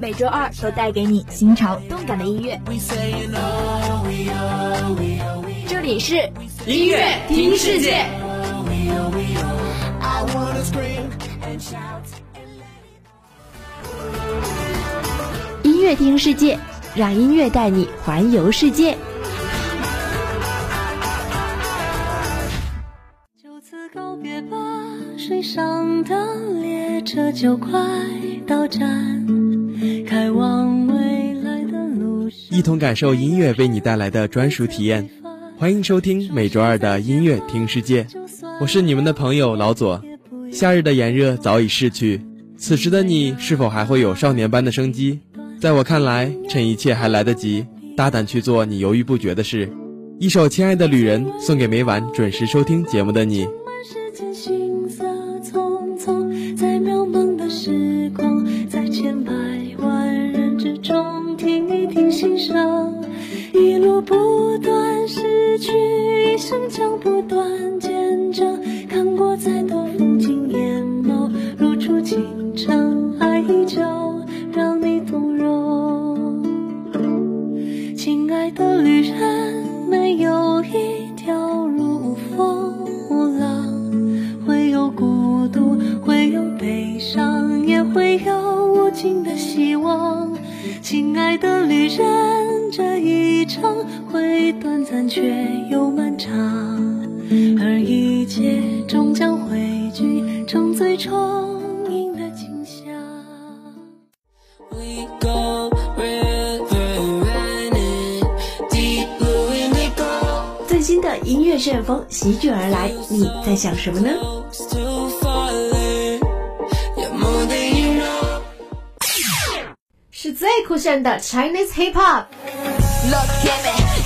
每周二都带给你新潮动感的音乐。这里是音乐听世界。音乐听世界，让音乐带你环游世界。就此告别吧，水上的列车就快到站，开往未来的路上。一同感受音乐为你带来的专属体验，欢迎收听每周二的音乐听世界，我是你们的朋友老左。夏日的炎热早已逝去，此时的你是否还会有少年般的生机？在我看来，趁一切还来得及，大胆去做你犹豫不决的事。一首《亲爱的旅人》送给每晚准时收听节目的你。在想什么呢？是最酷炫的 Chinese Hip Hop。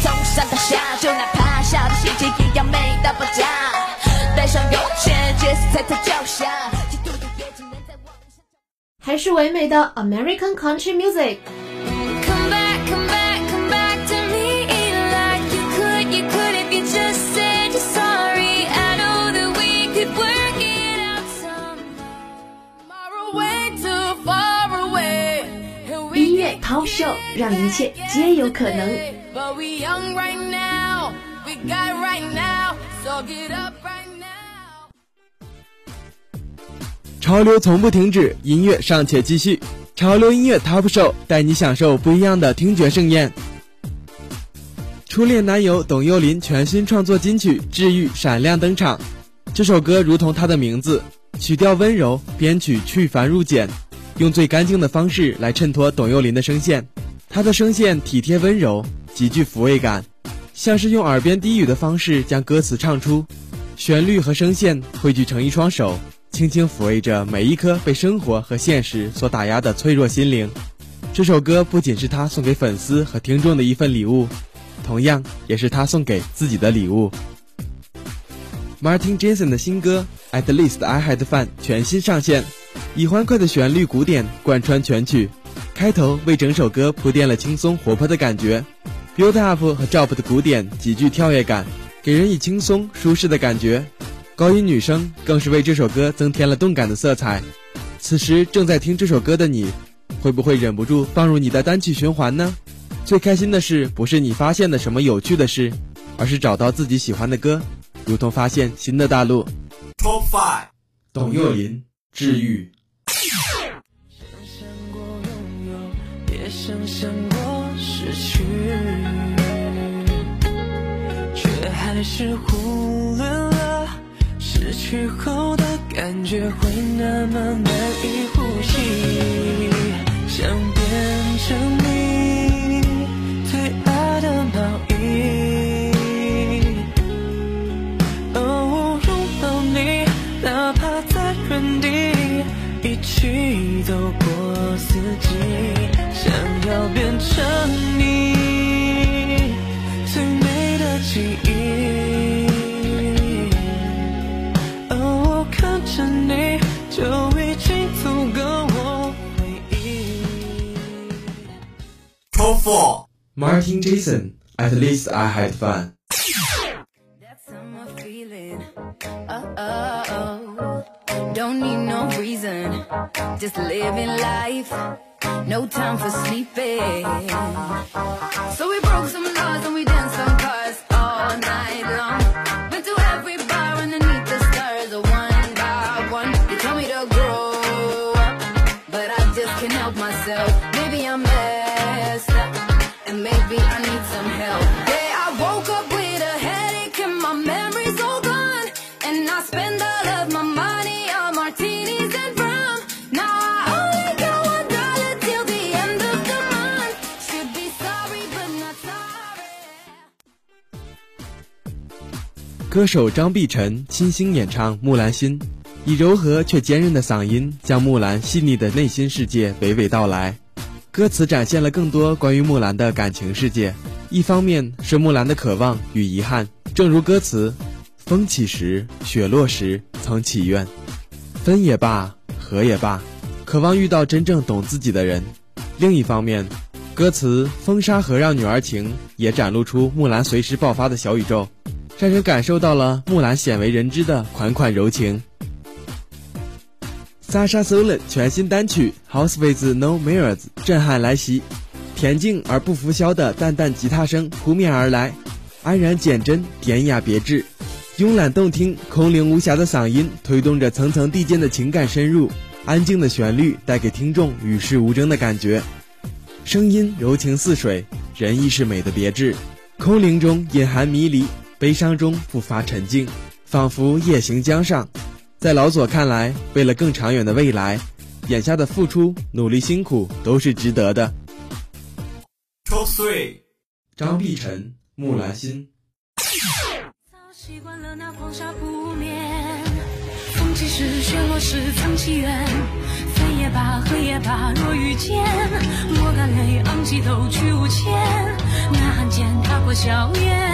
从上到下，就哪怕小的细节也要美到爆炸。带上勇气，杰斯踩在脚下，嫉妒的也只能在往下。还是唯美的 American Country Music。Talk Show 让一切皆有可能。But we young right now, we got right now, so get up right now. 潮流从不停止，音乐尚且继续。潮流音乐 Top Show 带你享受不一样的听觉盛宴。初恋男友董又霖全新创作金曲《治愈》闪亮登场。这首歌如同他的名字，曲调温柔，编曲去繁入简，用最干净的方式来衬托董又霖的声线。他的声线体贴温柔，极具抚慰感，像是用耳边低语的方式将歌词唱出，旋律和声线汇聚成一双手，轻轻抚慰着每一颗被生活和现实所打压的脆弱心灵。这首歌不仅是他送给粉丝和听众的一份礼物，同样也是他送给自己的礼物。Martin Jensen 的新歌《At Least I Had Fun》全新上线，以欢快的旋律鼓点贯穿全曲，开头为整首歌铺垫了轻松活泼的感觉，build up 和 drop 的鼓点极具跳跃感，给人以轻松舒适的感觉。高音女声更是为这首歌增添了动感的色彩。此时正在听这首歌的你，会不会忍不住放入你的单曲循环呢？最开心的事，不是你发现了什么有趣的事，而是找到自己喜欢的歌，如同发现新的大陆。Top Five，董又霖，治愈。想过拥有，也想象过失去，却还是忽略了失去后的感觉会那么难以呼吸。想变成你最爱的毛衣，哦，拥抱你，哪怕在原地。一起走过四季，想要变成你最美的记忆。而我看着你，就已经足够我回忆。Top four. Martin Jason, at least I had fun. That summer feeling. Oh, oh, oh. Don't need. Just living life. No time for sleeping. So we broke some laws and we danced some cars all night long. 歌手张碧晨倾心演唱《木兰心》，以柔和却坚韧的嗓音，将木兰细腻的内心世界娓娓道来。歌词展现了更多关于木兰的感情世界，一方面是木兰的渴望与遗憾，正如歌词：“风起时，雪落时，曾祈愿，分也罢，合也罢，渴望遇到真正懂自己的人。”另一方面，歌词“风沙河让女儿情”也展露出木兰随时爆发的小宇宙。让人感受到了木兰鲜为人知的款款柔情。Sasha Solon 全新单曲《House with No Mirrors》震撼来袭，恬静而不浮嚣的淡淡吉他声扑面而来，安然简真，典雅别致，慵懒动听，空灵无瑕的嗓音推动着层层递进的情感深入，安静的旋律带给听众与世无争的感觉，声音柔情似水，人亦是美的别致，空灵中隐含迷离。悲伤中不乏沉静，仿佛夜行江上。在老左看来，为了更长远的未来，眼下的付出、努力、辛苦都是值得的。Top three. 张碧晨，《木兰心》。早习惯了那黄沙不眠，风起时，雪落时，曾祈愿。飞也罢，合也罢，若遇见，莫干泪，昂起头，去无牵。呐喊间踏过硝烟，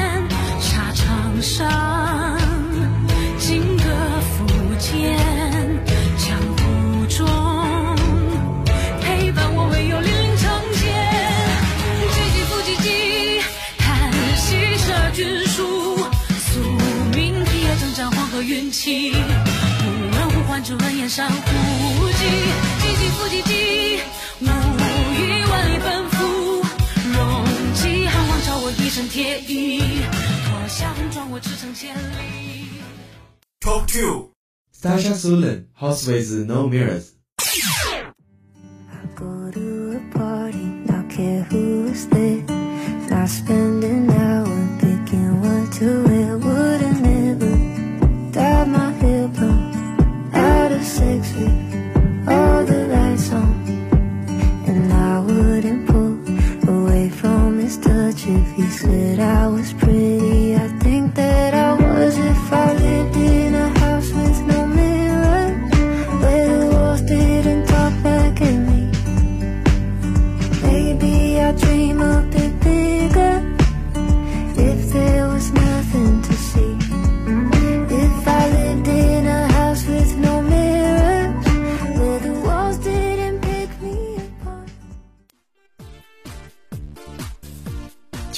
身铁衣，脱下红装我驰骋千里。 Top two. Sasha Solon, House with No Mirrors。 Go to a party, not care who's there. Not spend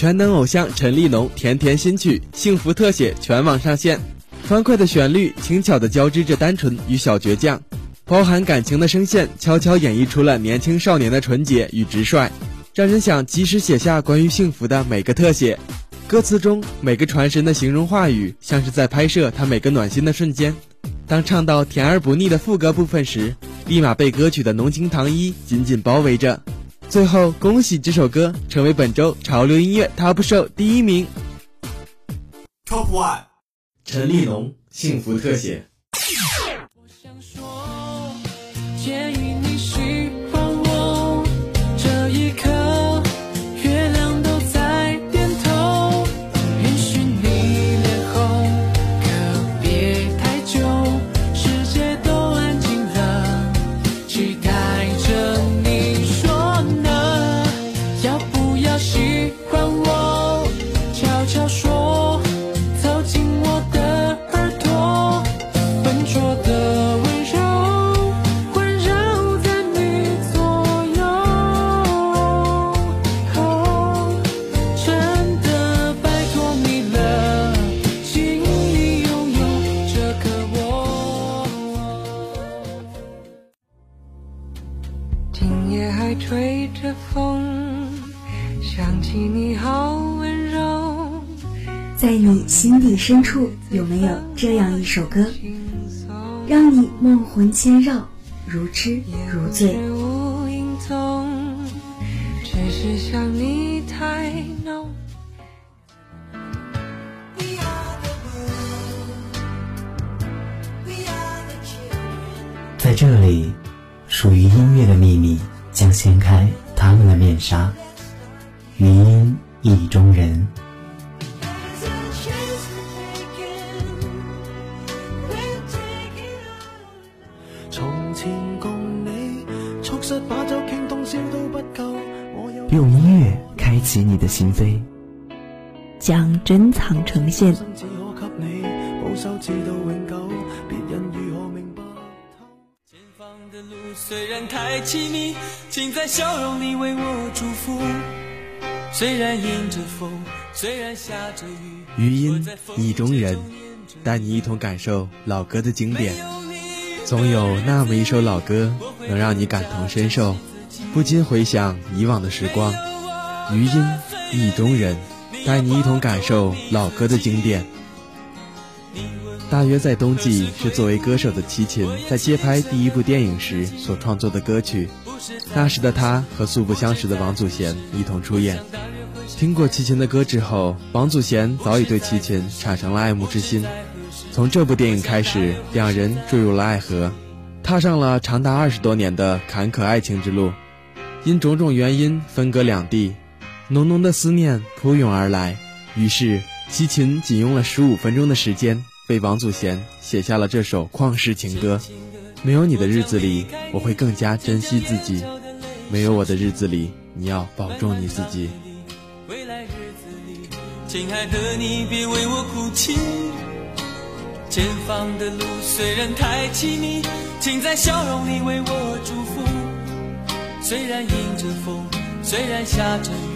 全能偶像陈立农甜甜新曲《幸福特写》全网上线，欢快的旋律轻巧地交织着单纯与小倔强，包含感情的声线悄悄演绎出了年轻少年的纯洁与直率，让人想及时写下关于幸福的每个特写。歌词中每个传神的形容话语，像是在拍摄他每个暖心的瞬间。当唱到甜而不腻的副歌部分时，立马被歌曲的浓情糖衣紧紧包围着。最后，恭喜这首歌成为本周潮流音乐 Top Show 第一名。Top one. 陈立农《幸福特写》。小说深处，有没有这样一首歌，让你梦魂牵绕，如痴如醉？只是想你太浓。在这里，属于音乐的秘密将掀开他们的面纱。余音意中人。你的心扉，将珍藏呈現。生只可給你保守，直到永久，別人如何明白透？前方的路雖然太凄迷，请在笑容里为我祝福。虽然迎着风，虽然下着雨，余音意中人，带你一同感受老歌的经典。总有那么一首老歌，能让你感同身受，不禁回想以往的时光。余音意中人，带你一同感受老歌的经典。大约在冬季，是作为歌手的齐秦在接拍第一部电影时所创作的歌曲。那时的他和素不相识的王祖贤一同出演。听过齐秦的歌之后，王祖贤早已对齐秦产生了爱慕之心。从这部电影开始，两人坠入了爱河，踏上了长达二十多年的坎坷爱情之路。因种种原因分隔两地，浓浓的思念扑涌而来，于是，齐秦仅用了十五分钟的时间，为王祖贤写下了这首旷世情歌。没有你的日子里，我会更加珍惜自己；没有我的日子里，你要保重你自己。未来日子里，亲爱的你别为我哭泣。前方的路虽然太凄迷，请在笑容里为我祝福。虽然迎着风，虽然下着雨，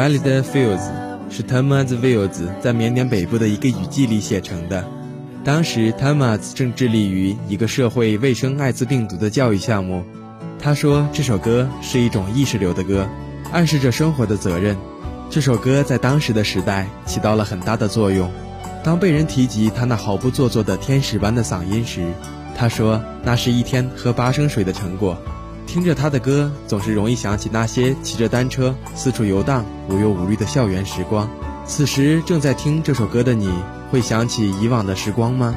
Valid Fields 是 Thomas Fields 在缅甸北部的一个雨季里写成的。当时 Thomas 正致力于一个社会卫生艾滋病毒的教育项目。他说这首歌是一种意识流的歌，暗示着生活的责任。这首歌在当时的时代起到了很大的作用。当被人提及他那毫不做作的天使般的嗓音时，他说那是一天喝八升水的成果。听着他的歌，总是容易想起那些骑着单车四处游荡、无忧无虑的校园时光。此时正在听这首歌的你，会想起以往的时光吗？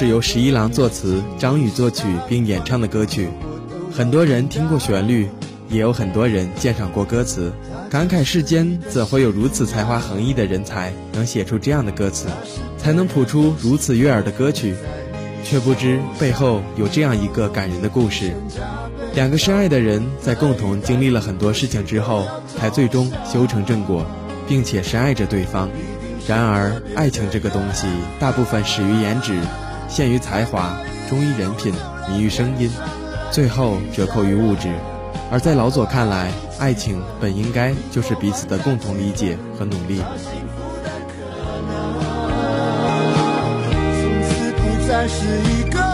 是由十一郎作词，张宇作曲并演唱的歌曲，很多人听过旋律，也有很多人鉴赏过歌词，感慨世间怎会有如此才华横溢的人才，能写出这样的歌词，才能谱出如此悦耳的歌曲，却不知背后有这样一个感人的故事。两个深爱的人在共同经历了很多事情之后，才最终修成正果，并且深爱着对方。然而，爱情这个东西，大部分始于颜值，陷于才华，忠于人品，迷于声音，最后折扣于物质。而在老左看来，爱情本应该就是彼此的共同理解和努力。从此不再是一个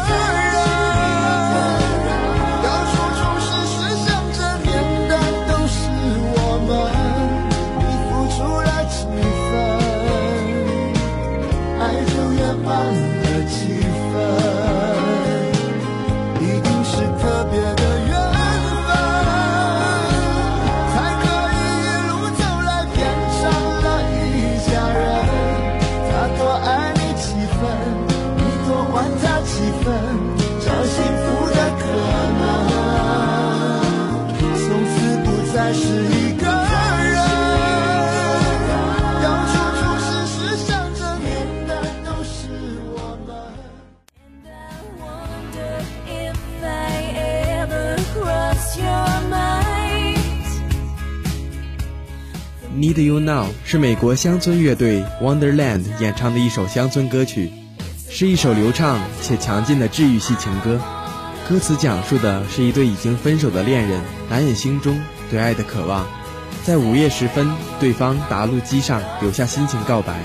Need You Now 是美国乡村乐队 Wonderland 演唱的一首乡村歌曲，是一首流畅且强劲的治愈系情歌。歌词讲述的是一对已经分手的恋人难掩心中对爱的渴望，在午夜时分，对方答录机上留下心情告白，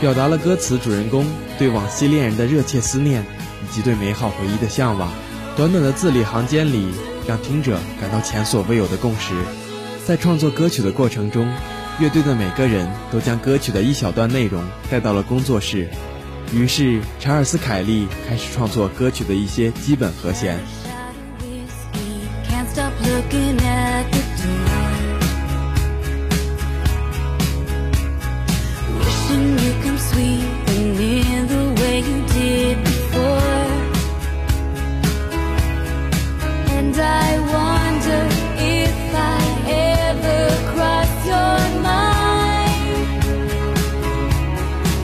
表达了歌词主人公对往昔恋人的热切思念以及对美好回忆的向往。短短的字里行间里，让听者感到前所未有的共识。在创作歌曲的过程中，乐队的每个人都将歌曲的一小段内容带到了工作室，于是查尔斯·凯利开始创作歌曲的一些基本和弦。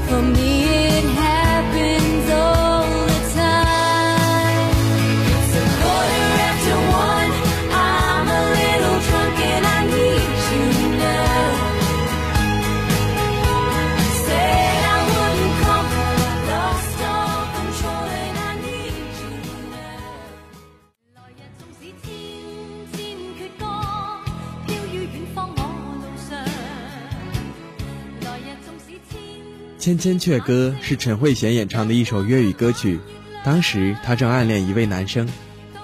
For me, 千千阙歌》是陈慧娴演唱的一首粤语歌曲，当时她正暗恋一位男生，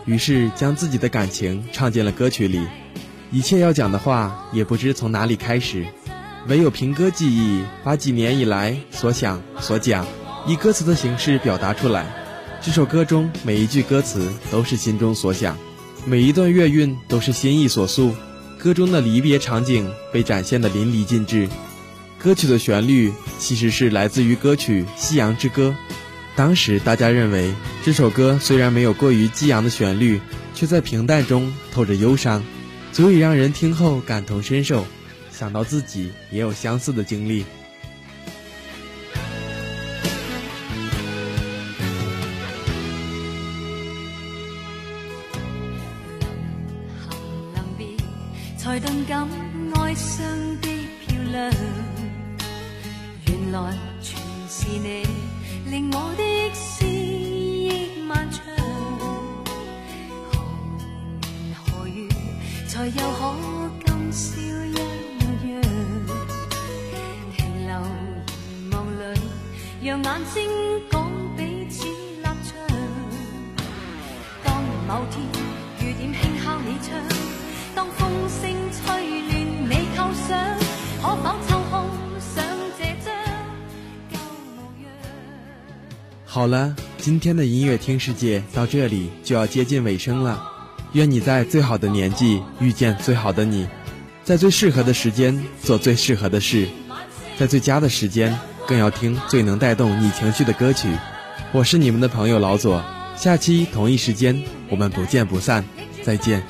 于是将自己的感情唱进了歌曲里。一切要讲的话也不知从哪里开始，唯有凭歌记忆，把几年以来所想所讲，以歌词的形式表达出来。这首歌中每一句歌词都是心中所想，每一段乐韵都是心意所诉。歌中的离别场景被展现得淋漓尽致。歌曲的旋律其实是来自于歌曲《夕阳之歌》。当时大家认为这首歌虽然没有过于激昂的旋律，却在平淡中透着忧伤，足以让人听后感同身受，想到自己也有相似的经历。才頓感哀傷的漂亮。原來全是你，令我的思憶漫長。何年何月，才又可今宵一樣？停留凝望裏，讓眼睛講彼此立場。當某天雨點輕敲你窗，好了，今天的音乐听世界到这里就要接近尾声了。愿你在最好的年纪遇见最好的你，在最适合的时间做最适合的事，在最佳的时间更要听最能带动你情绪的歌曲。我是你们的朋友老左，下期同一时间我们不见不散，再见。